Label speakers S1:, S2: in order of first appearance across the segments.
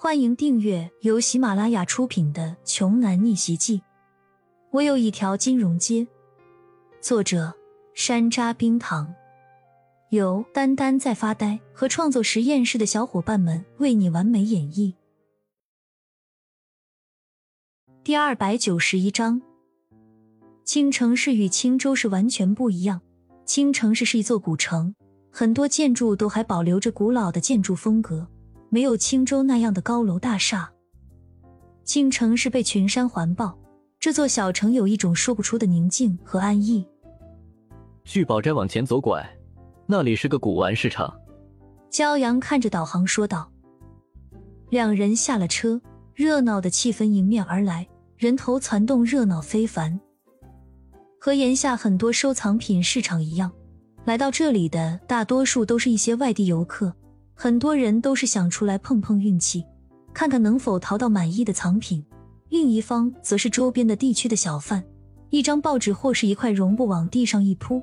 S1: 欢迎订阅由喜马拉雅出品的《穷男逆袭记》。我有一条金融街。作者：山楂冰糖，由丹丹在发呆和创作实验室的小伙伴们为你完美演绎。第二百九十一章：青城市与青州市完全不一样。青城市是一座古城，很多建筑都还保留着古老的建筑风格。没有青州那样的高楼大厦，青城是被群山环抱，这座小城有一种说不出的宁静和安逸。
S2: 聚宝斋往前左拐，那里是个古玩市场。
S1: 骄阳看着导航说道。两人下了车，热闹的气氛迎面而来，人头攒动，热闹非凡。和檐下很多收藏品市场一样，来到这里的大多数都是一些外地游客。很多人都是想出来碰碰运气，看看能否淘到满意的藏品。另一方则是周边的地区的小贩，一张报纸或是一块绒布往地上一铺，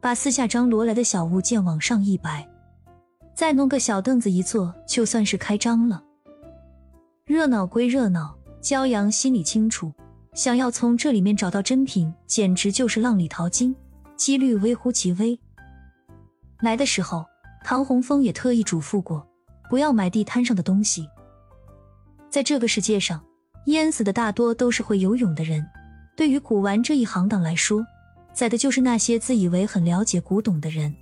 S1: 把四下张罗来的小物件往上一摆，再弄个小凳子一坐，就算是开张了。热闹归热闹，骄阳心里清楚，想要从这里面找到真品，简直就是浪里淘金，几率微乎其微。来的时候。唐洪峰也特意嘱咐过，不要买地摊上的东西。在这个世界上，淹死的大多都是会游泳的人。对于古玩这一行当来说，宰的就是那些自以为很了解古董的人。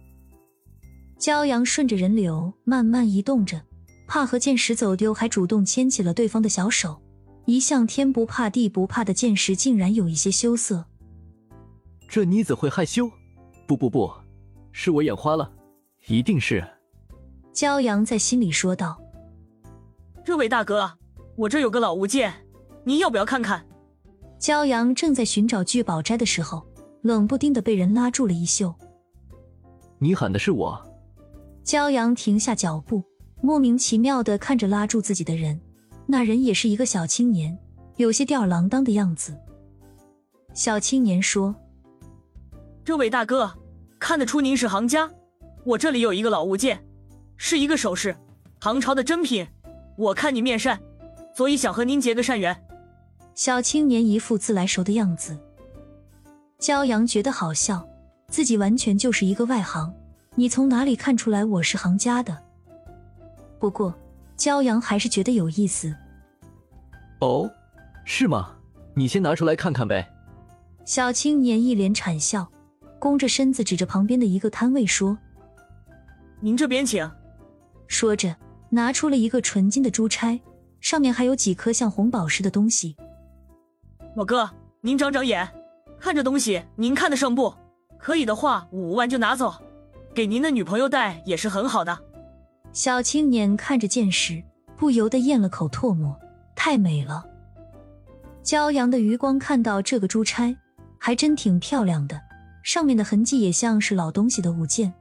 S1: 骄阳顺着人流慢慢移动着，怕和剑石走丢，还主动牵起了对方的小手。一向天不怕地不怕的剑石竟然有一些羞涩。
S2: 这妮子会害羞？不不不，是我眼花了。一定是，
S1: 骄阳在心里说道：“
S3: 这位大哥，我这有个老物件，您要不要看看？”
S1: 骄阳正在寻找聚宝斋的时候，冷不丁的被人拉住了衣袖。
S2: “你喊的是我？”
S1: 骄阳停下脚步，莫名其妙的看着拉住自己的人。那人也是一个小青年，有些吊儿郎当的样子。小青年说：“
S3: 这位大哥，看得出您是行家。”我这里有一个老物件，是一个首饰，唐朝的珍品。我看你面善，所以想和您结个善缘。
S1: 小青年一副自来熟的样子，骄阳觉得好笑，自己完全就是一个外行。你从哪里看出来我是行家的？不过，骄阳还是觉得有意思。
S2: 哦，是吗？你先拿出来看看呗。
S1: 小青年一脸谄笑，弓着身子指着旁边的一个摊位说。
S3: 您这边请。
S1: 说着，拿出了一个纯金的珠钗，上面还有几颗像红宝石的东西。
S3: 老哥，您长长眼，看这东西，您看得上不？可以的话，五万就拿走，给您的女朋友戴也是很好的。
S1: 小青年看着剑石，不由得咽了口唾沫，太美了。骄阳的余光看到这个珠钗，还真挺漂亮的，上面的痕迹也像是老东西的物件。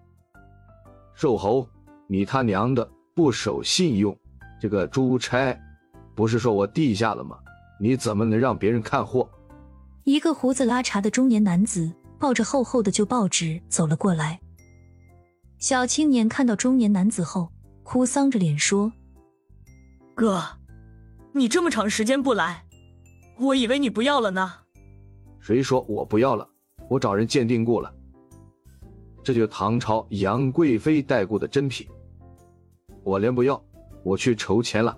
S4: 瘦猴，你他娘的不守信用！这个朱差，不是说我地下了吗？你怎么能让别人看货？
S1: 一个胡子拉碴的中年男子抱着厚厚的旧报纸走了过来。小青年看到中年男子后，哭丧着脸说：“
S3: 哥，你这么长时间不来，我以为你不要了呢。”
S4: 谁说我不要了？我找人鉴定过了。这就唐朝杨贵妃戴过的珍品，我连不要，我去筹钱了。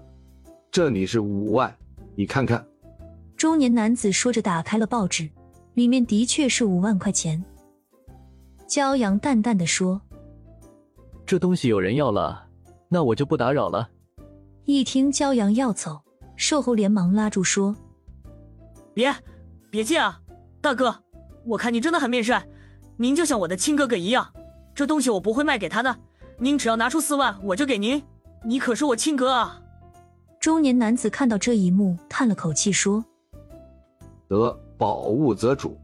S4: 这里是五万，你看看。
S1: 中年男子说着，打开了报纸，里面的确是五万块钱。骄阳淡淡的说：“
S2: 这东西有人要了，那我就不打扰了。”
S1: 一听骄阳要走，瘦猴连忙拉住说：“
S3: 别，别借啊，大哥，我看你真的很面善。”您就像我的亲哥哥一样，这东西我不会卖给他的。您只要拿出四万，我就给您。你可是我亲哥啊！
S1: 中年男子看到这一幕，叹了口气说：“
S4: 得宝物则主，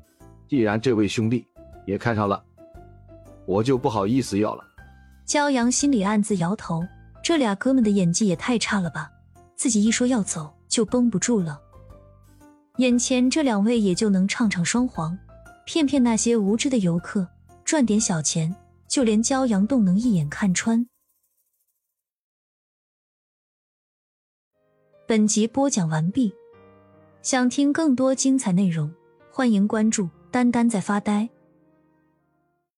S4: 既然这位兄弟也看上了，我就不好意思要了。”
S1: 骄阳心里暗自摇头，这俩哥们的演技也太差了吧！自己一说要走，就绷不住了。眼前这两位也就能唱唱双簧。骗骗那些无知的游客，赚点小钱，就连骄阳都能一眼看穿。本集播讲完毕。想听更多精彩内容，欢迎关注“丹丹在发呆”。